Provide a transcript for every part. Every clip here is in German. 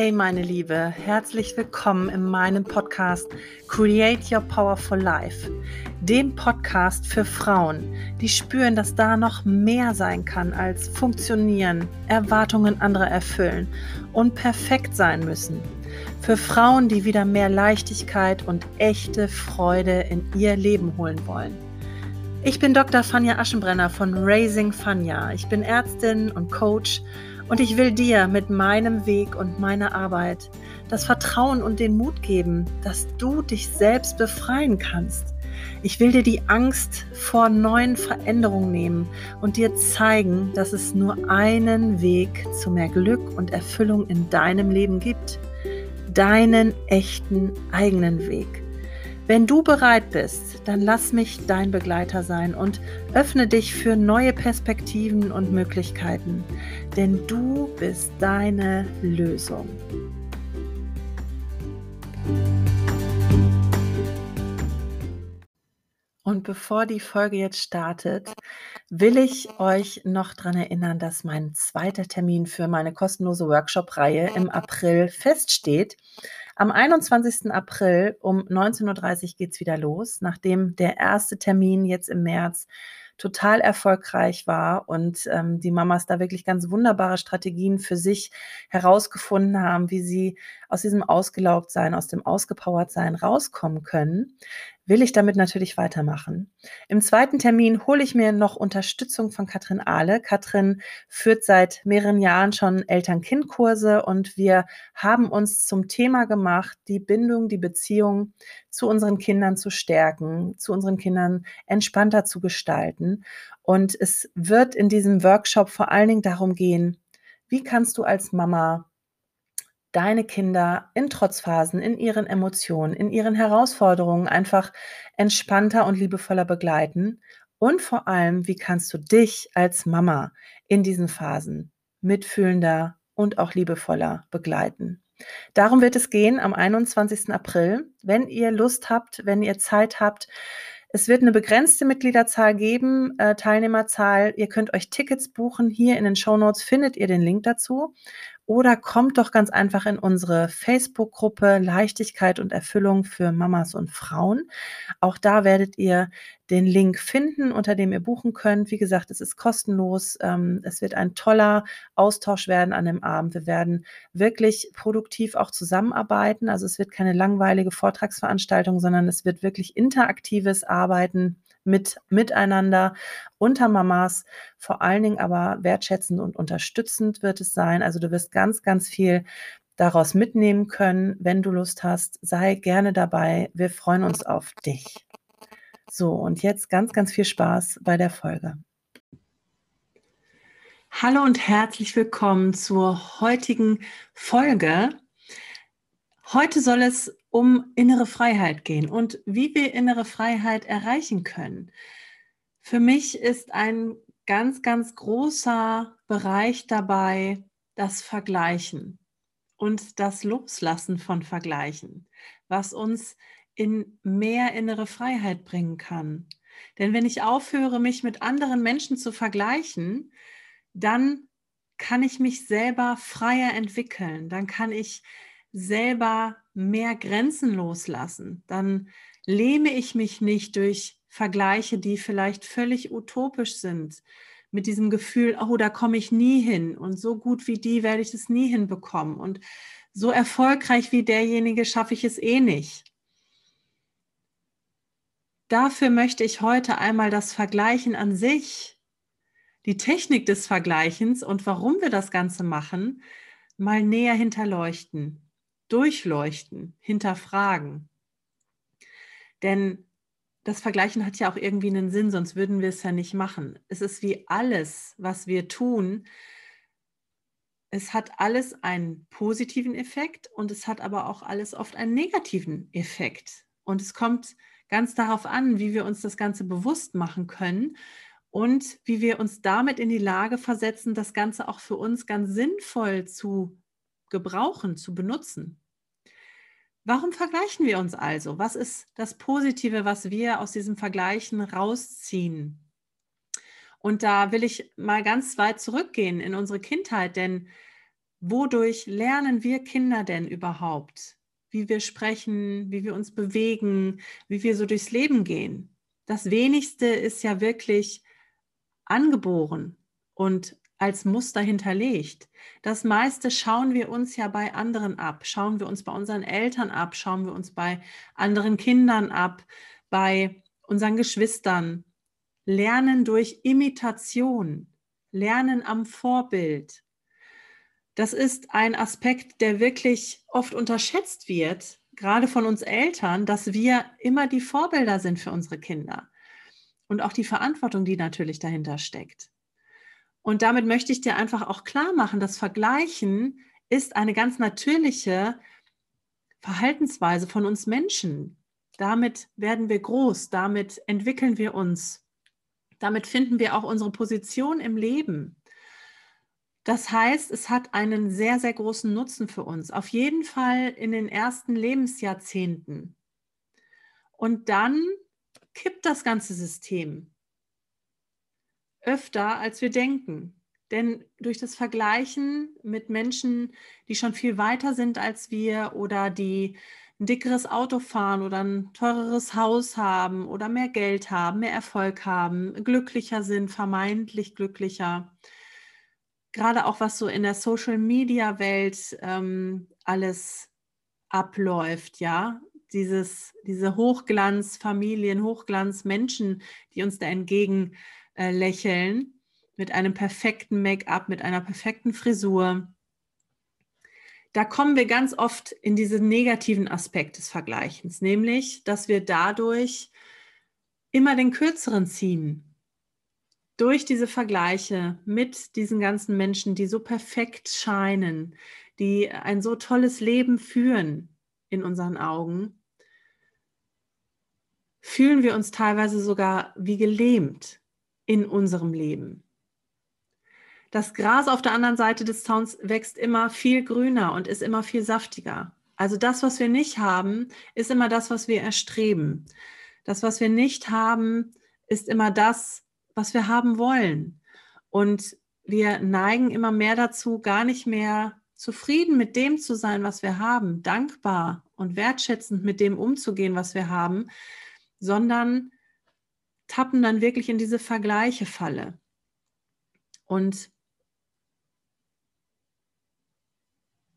Hey meine Liebe, herzlich willkommen in meinem Podcast Create Your Powerful Life, dem Podcast für Frauen, die spüren, dass da noch mehr sein kann als funktionieren, Erwartungen anderer erfüllen und perfekt sein müssen. Für Frauen, die wieder mehr Leichtigkeit und echte Freude in ihr Leben holen wollen. Ich bin Dr. Fanja Aschenbrenner von Raising Fanja. Ich bin Ärztin und Coach und ich will dir mit meinem Weg und meiner Arbeit das Vertrauen und den Mut geben, dass du dich selbst befreien kannst. Ich will dir die Angst vor neuen Veränderungen nehmen und dir zeigen, dass es nur einen Weg zu mehr Glück und Erfüllung in deinem Leben gibt. Deinen echten eigenen Weg. Wenn du bereit bist, dann lass mich dein Begleiter sein und öffne dich für neue Perspektiven und Möglichkeiten, denn du bist deine Lösung. Und bevor die Folge jetzt startet, will ich euch noch daran erinnern, dass mein zweiter Termin für meine kostenlose Workshop-Reihe im April feststeht. Am 21. April um 19.30 Uhr geht es wieder los, nachdem der erste Termin jetzt im März total erfolgreich war und ähm, die Mamas da wirklich ganz wunderbare Strategien für sich herausgefunden haben, wie sie aus diesem Ausgelaugtsein, aus dem Ausgepowertsein rauskommen können will ich damit natürlich weitermachen. Im zweiten Termin hole ich mir noch Unterstützung von Katrin Ahle. Katrin führt seit mehreren Jahren schon Eltern-Kind-Kurse und wir haben uns zum Thema gemacht, die Bindung, die Beziehung zu unseren Kindern zu stärken, zu unseren Kindern entspannter zu gestalten. Und es wird in diesem Workshop vor allen Dingen darum gehen, wie kannst du als Mama deine Kinder in Trotzphasen, in ihren Emotionen, in ihren Herausforderungen einfach entspannter und liebevoller begleiten? Und vor allem, wie kannst du dich als Mama in diesen Phasen mitfühlender und auch liebevoller begleiten? Darum wird es gehen am 21. April. Wenn ihr Lust habt, wenn ihr Zeit habt, es wird eine begrenzte Mitgliederzahl geben, äh, Teilnehmerzahl. Ihr könnt euch Tickets buchen. Hier in den Show Notes findet ihr den Link dazu. Oder kommt doch ganz einfach in unsere Facebook-Gruppe Leichtigkeit und Erfüllung für Mamas und Frauen. Auch da werdet ihr den Link finden, unter dem ihr buchen könnt. Wie gesagt, es ist kostenlos. Ähm, es wird ein toller Austausch werden an dem Abend. Wir werden wirklich produktiv auch zusammenarbeiten. Also es wird keine langweilige Vortragsveranstaltung, sondern es wird wirklich interaktives Arbeiten mit miteinander unter Mamas, vor allen Dingen aber wertschätzend und unterstützend wird es sein. Also du wirst ganz, ganz viel daraus mitnehmen können. Wenn du Lust hast, sei gerne dabei. Wir freuen uns auf dich. So, und jetzt ganz, ganz viel Spaß bei der Folge. Hallo und herzlich willkommen zur heutigen Folge. Heute soll es um innere Freiheit gehen und wie wir innere Freiheit erreichen können. Für mich ist ein ganz, ganz großer Bereich dabei das Vergleichen und das Loslassen von Vergleichen, was uns in mehr innere Freiheit bringen kann. Denn wenn ich aufhöre, mich mit anderen Menschen zu vergleichen, dann kann ich mich selber freier entwickeln, dann kann ich selber mehr Grenzen loslassen, dann lähme ich mich nicht durch Vergleiche, die vielleicht völlig utopisch sind, mit diesem Gefühl, oh, da komme ich nie hin und so gut wie die werde ich es nie hinbekommen und so erfolgreich wie derjenige schaffe ich es eh nicht. Dafür möchte ich heute einmal das Vergleichen an sich, die Technik des Vergleichens und warum wir das Ganze machen, mal näher hinterleuchten durchleuchten, hinterfragen. Denn das Vergleichen hat ja auch irgendwie einen Sinn, sonst würden wir es ja nicht machen. Es ist wie alles, was wir tun. Es hat alles einen positiven Effekt und es hat aber auch alles oft einen negativen Effekt. Und es kommt ganz darauf an, wie wir uns das Ganze bewusst machen können und wie wir uns damit in die Lage versetzen, das Ganze auch für uns ganz sinnvoll zu gebrauchen, zu benutzen. Warum vergleichen wir uns also? Was ist das Positive, was wir aus diesem Vergleichen rausziehen? Und da will ich mal ganz weit zurückgehen in unsere Kindheit, denn wodurch lernen wir Kinder denn überhaupt, wie wir sprechen, wie wir uns bewegen, wie wir so durchs Leben gehen? Das wenigste ist ja wirklich angeboren und als Muster hinterlegt. Das meiste schauen wir uns ja bei anderen ab, schauen wir uns bei unseren Eltern ab, schauen wir uns bei anderen Kindern ab, bei unseren Geschwistern. Lernen durch Imitation, lernen am Vorbild. Das ist ein Aspekt, der wirklich oft unterschätzt wird, gerade von uns Eltern, dass wir immer die Vorbilder sind für unsere Kinder und auch die Verantwortung, die natürlich dahinter steckt. Und damit möchte ich dir einfach auch klar machen, dass Vergleichen ist eine ganz natürliche Verhaltensweise von uns Menschen. Damit werden wir groß, damit entwickeln wir uns, damit finden wir auch unsere Position im Leben. Das heißt, es hat einen sehr, sehr großen Nutzen für uns. Auf jeden Fall in den ersten Lebensjahrzehnten. Und dann kippt das ganze System öfter, als wir denken. Denn durch das Vergleichen mit Menschen, die schon viel weiter sind als wir oder die ein dickeres Auto fahren oder ein teureres Haus haben oder mehr Geld haben, mehr Erfolg haben, glücklicher sind, vermeintlich glücklicher. Gerade auch was so in der Social-Media-Welt ähm, alles abläuft, ja, dieses, diese Hochglanzfamilien, Hochglanzmenschen, die uns da entgegen äh, lächeln, mit einem perfekten Make-up, mit einer perfekten Frisur. Da kommen wir ganz oft in diesen negativen Aspekt des Vergleichens, nämlich, dass wir dadurch immer den kürzeren ziehen. Durch diese Vergleiche mit diesen ganzen Menschen, die so perfekt scheinen, die ein so tolles Leben führen in unseren Augen, fühlen wir uns teilweise sogar wie gelähmt in unserem Leben. Das Gras auf der anderen Seite des Zauns wächst immer viel grüner und ist immer viel saftiger. Also das, was wir nicht haben, ist immer das, was wir erstreben. Das, was wir nicht haben, ist immer das, was wir haben wollen. Und wir neigen immer mehr dazu, gar nicht mehr zufrieden mit dem zu sein, was wir haben, dankbar und wertschätzend mit dem umzugehen, was wir haben, sondern tappen dann wirklich in diese Vergleiche-Falle. Und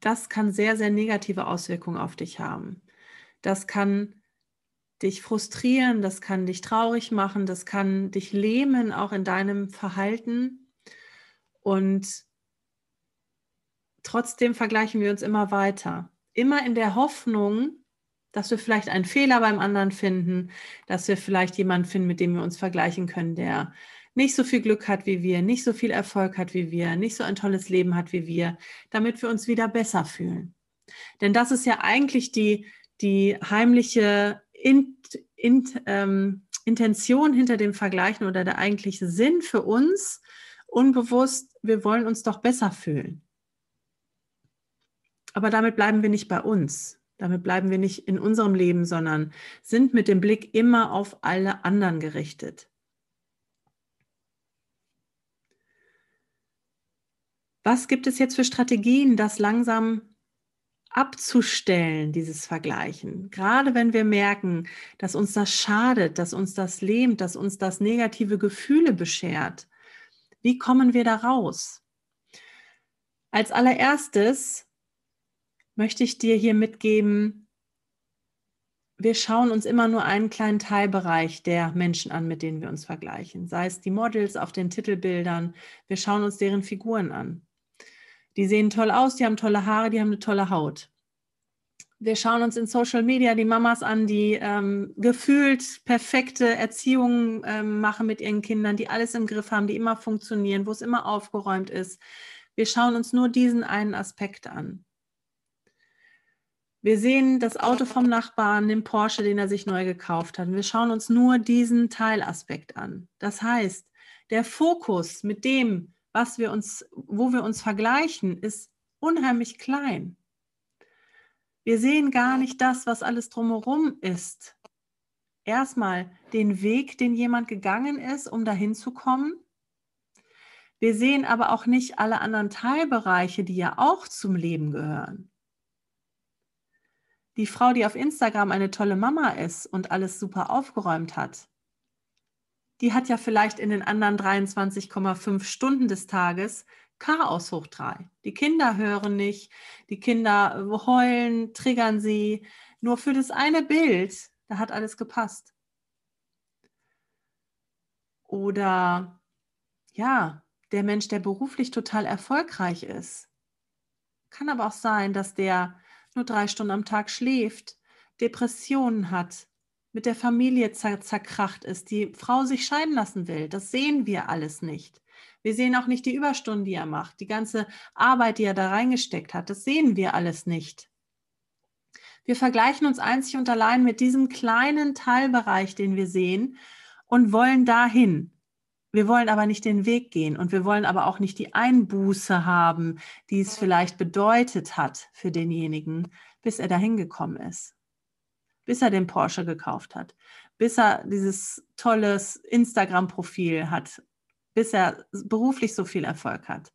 das kann sehr, sehr negative Auswirkungen auf dich haben. Das kann dich frustrieren, das kann dich traurig machen, das kann dich lähmen, auch in deinem Verhalten. Und trotzdem vergleichen wir uns immer weiter. Immer in der Hoffnung, dass wir vielleicht einen Fehler beim anderen finden, dass wir vielleicht jemanden finden, mit dem wir uns vergleichen können, der nicht so viel Glück hat wie wir, nicht so viel Erfolg hat wie wir, nicht so ein tolles Leben hat wie wir, damit wir uns wieder besser fühlen. Denn das ist ja eigentlich die, die heimliche in, in, ähm, Intention hinter dem Vergleichen oder der eigentliche Sinn für uns, unbewusst, wir wollen uns doch besser fühlen. Aber damit bleiben wir nicht bei uns. Damit bleiben wir nicht in unserem Leben, sondern sind mit dem Blick immer auf alle anderen gerichtet. Was gibt es jetzt für Strategien, das langsam abzustellen, dieses Vergleichen? Gerade wenn wir merken, dass uns das schadet, dass uns das lähmt, dass uns das negative Gefühle beschert. Wie kommen wir da raus? Als allererstes möchte ich dir hier mitgeben, wir schauen uns immer nur einen kleinen Teilbereich der Menschen an, mit denen wir uns vergleichen. Sei es die Models auf den Titelbildern, wir schauen uns deren Figuren an. Die sehen toll aus, die haben tolle Haare, die haben eine tolle Haut. Wir schauen uns in Social Media die Mamas an, die ähm, gefühlt perfekte Erziehungen ähm, machen mit ihren Kindern, die alles im Griff haben, die immer funktionieren, wo es immer aufgeräumt ist. Wir schauen uns nur diesen einen Aspekt an. Wir sehen das Auto vom Nachbarn, den Porsche, den er sich neu gekauft hat. Wir schauen uns nur diesen Teilaspekt an. Das heißt, der Fokus mit dem, was wir uns, wo wir uns vergleichen, ist unheimlich klein. Wir sehen gar nicht das, was alles drumherum ist. Erstmal den Weg, den jemand gegangen ist, um dahin zu kommen. Wir sehen aber auch nicht alle anderen Teilbereiche, die ja auch zum Leben gehören. Die Frau, die auf Instagram eine tolle Mama ist und alles super aufgeräumt hat, die hat ja vielleicht in den anderen 23,5 Stunden des Tages Chaos hoch drei. Die Kinder hören nicht, die Kinder heulen, triggern sie. Nur für das eine Bild, da hat alles gepasst. Oder ja, der Mensch, der beruflich total erfolgreich ist. Kann aber auch sein, dass der nur drei Stunden am Tag schläft, Depressionen hat, mit der Familie zerkracht ist, die Frau sich scheiden lassen will. Das sehen wir alles nicht. Wir sehen auch nicht die Überstunden, die er macht, die ganze Arbeit, die er da reingesteckt hat. Das sehen wir alles nicht. Wir vergleichen uns einzig und allein mit diesem kleinen Teilbereich, den wir sehen und wollen dahin. Wir wollen aber nicht den Weg gehen und wir wollen aber auch nicht die Einbuße haben, die es vielleicht bedeutet hat für denjenigen, bis er dahin gekommen ist. Bis er den Porsche gekauft hat, bis er dieses tolles Instagram-Profil hat, bis er beruflich so viel Erfolg hat.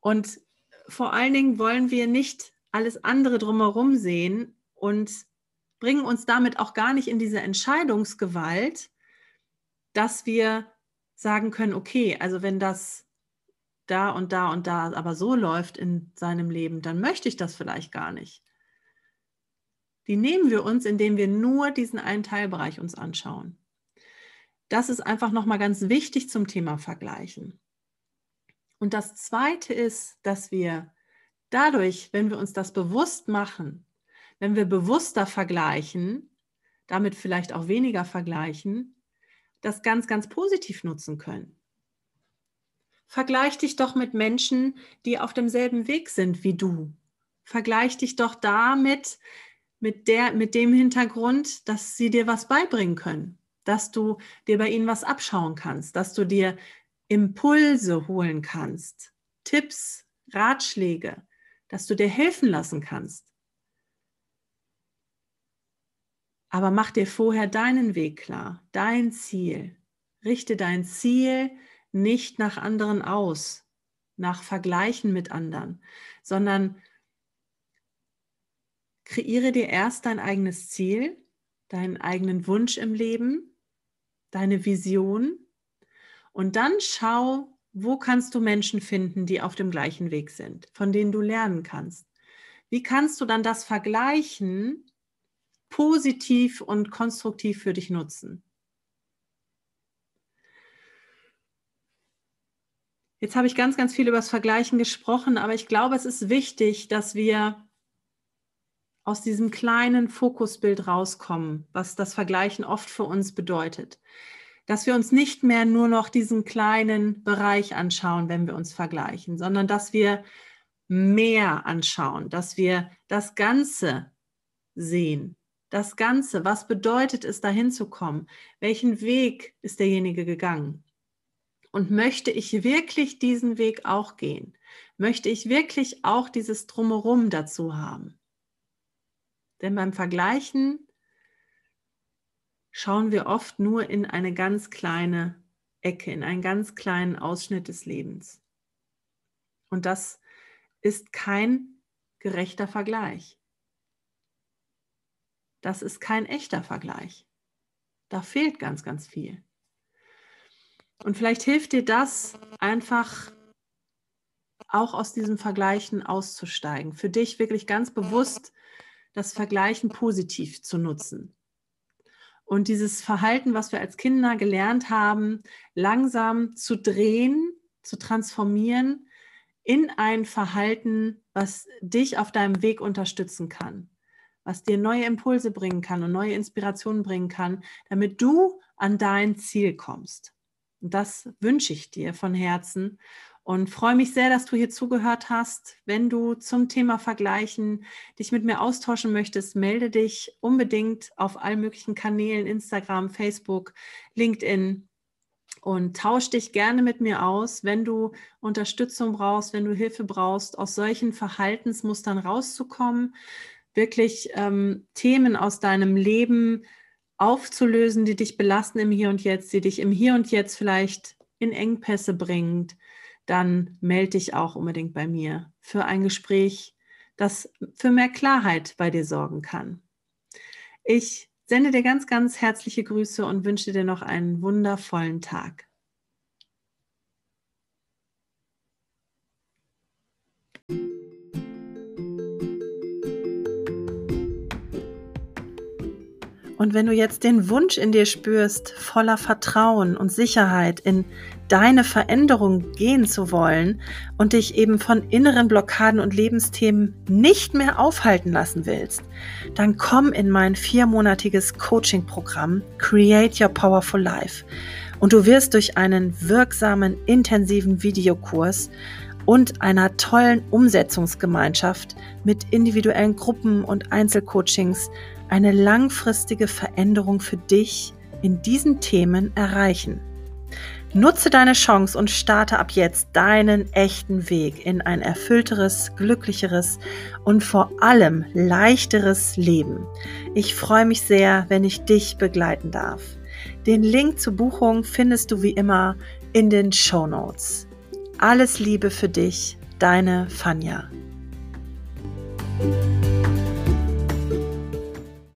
Und vor allen Dingen wollen wir nicht alles andere drumherum sehen und bringen uns damit auch gar nicht in diese Entscheidungsgewalt, dass wir sagen können, okay, also wenn das da und da und da aber so läuft in seinem Leben, dann möchte ich das vielleicht gar nicht. Die nehmen wir uns, indem wir nur diesen einen Teilbereich uns anschauen. Das ist einfach nochmal ganz wichtig zum Thema Vergleichen. Und das Zweite ist, dass wir dadurch, wenn wir uns das bewusst machen, wenn wir bewusster vergleichen, damit vielleicht auch weniger vergleichen, das ganz, ganz positiv nutzen können. Vergleich dich doch mit Menschen, die auf demselben Weg sind wie du. Vergleich dich doch damit, mit, der, mit dem Hintergrund, dass sie dir was beibringen können, dass du dir bei ihnen was abschauen kannst, dass du dir Impulse holen kannst, Tipps, Ratschläge, dass du dir helfen lassen kannst. Aber mach dir vorher deinen Weg klar, dein Ziel. Richte dein Ziel nicht nach anderen aus, nach Vergleichen mit anderen, sondern kreiere dir erst dein eigenes Ziel, deinen eigenen Wunsch im Leben, deine Vision und dann schau, wo kannst du Menschen finden, die auf dem gleichen Weg sind, von denen du lernen kannst. Wie kannst du dann das vergleichen positiv und konstruktiv für dich nutzen. Jetzt habe ich ganz, ganz viel über das Vergleichen gesprochen, aber ich glaube, es ist wichtig, dass wir aus diesem kleinen Fokusbild rauskommen, was das Vergleichen oft für uns bedeutet. Dass wir uns nicht mehr nur noch diesen kleinen Bereich anschauen, wenn wir uns vergleichen, sondern dass wir mehr anschauen, dass wir das Ganze sehen das Ganze, was bedeutet es, dahin zu kommen? Welchen Weg ist derjenige gegangen? Und möchte ich wirklich diesen Weg auch gehen? Möchte ich wirklich auch dieses Drumherum dazu haben? Denn beim Vergleichen schauen wir oft nur in eine ganz kleine Ecke, in einen ganz kleinen Ausschnitt des Lebens. Und das ist kein gerechter Vergleich. Das ist kein echter Vergleich. Da fehlt ganz, ganz viel. Und vielleicht hilft dir das einfach auch aus diesem Vergleichen auszusteigen, für dich wirklich ganz bewusst das Vergleichen positiv zu nutzen. Und dieses Verhalten, was wir als Kinder gelernt haben, langsam zu drehen, zu transformieren in ein Verhalten, was dich auf deinem Weg unterstützen kann was dir neue Impulse bringen kann und neue Inspirationen bringen kann, damit du an dein Ziel kommst. Und das wünsche ich dir von Herzen und freue mich sehr, dass du hier zugehört hast. Wenn du zum Thema Vergleichen dich mit mir austauschen möchtest, melde dich unbedingt auf allen möglichen Kanälen, Instagram, Facebook, LinkedIn und tausch dich gerne mit mir aus, wenn du Unterstützung brauchst, wenn du Hilfe brauchst, aus solchen Verhaltensmustern rauszukommen wirklich ähm, Themen aus deinem Leben aufzulösen, die dich belasten im Hier und Jetzt, die dich im Hier und Jetzt vielleicht in Engpässe bringt, dann melde dich auch unbedingt bei mir für ein Gespräch, das für mehr Klarheit bei dir sorgen kann. Ich sende dir ganz, ganz herzliche Grüße und wünsche dir noch einen wundervollen Tag. Und wenn du jetzt den Wunsch in dir spürst, voller Vertrauen und Sicherheit in deine Veränderung gehen zu wollen und dich eben von inneren Blockaden und Lebensthemen nicht mehr aufhalten lassen willst, dann komm in mein viermonatiges Coaching-Programm Create Your Powerful Life. Und du wirst durch einen wirksamen, intensiven Videokurs und einer tollen Umsetzungsgemeinschaft mit individuellen Gruppen und Einzelcoachings eine langfristige Veränderung für dich in diesen Themen erreichen. Nutze deine Chance und starte ab jetzt deinen echten Weg in ein erfüllteres, glücklicheres und vor allem leichteres Leben. Ich freue mich sehr, wenn ich dich begleiten darf. Den Link zur Buchung findest du wie immer in den Show Notes. Alles Liebe für dich, deine Fanja.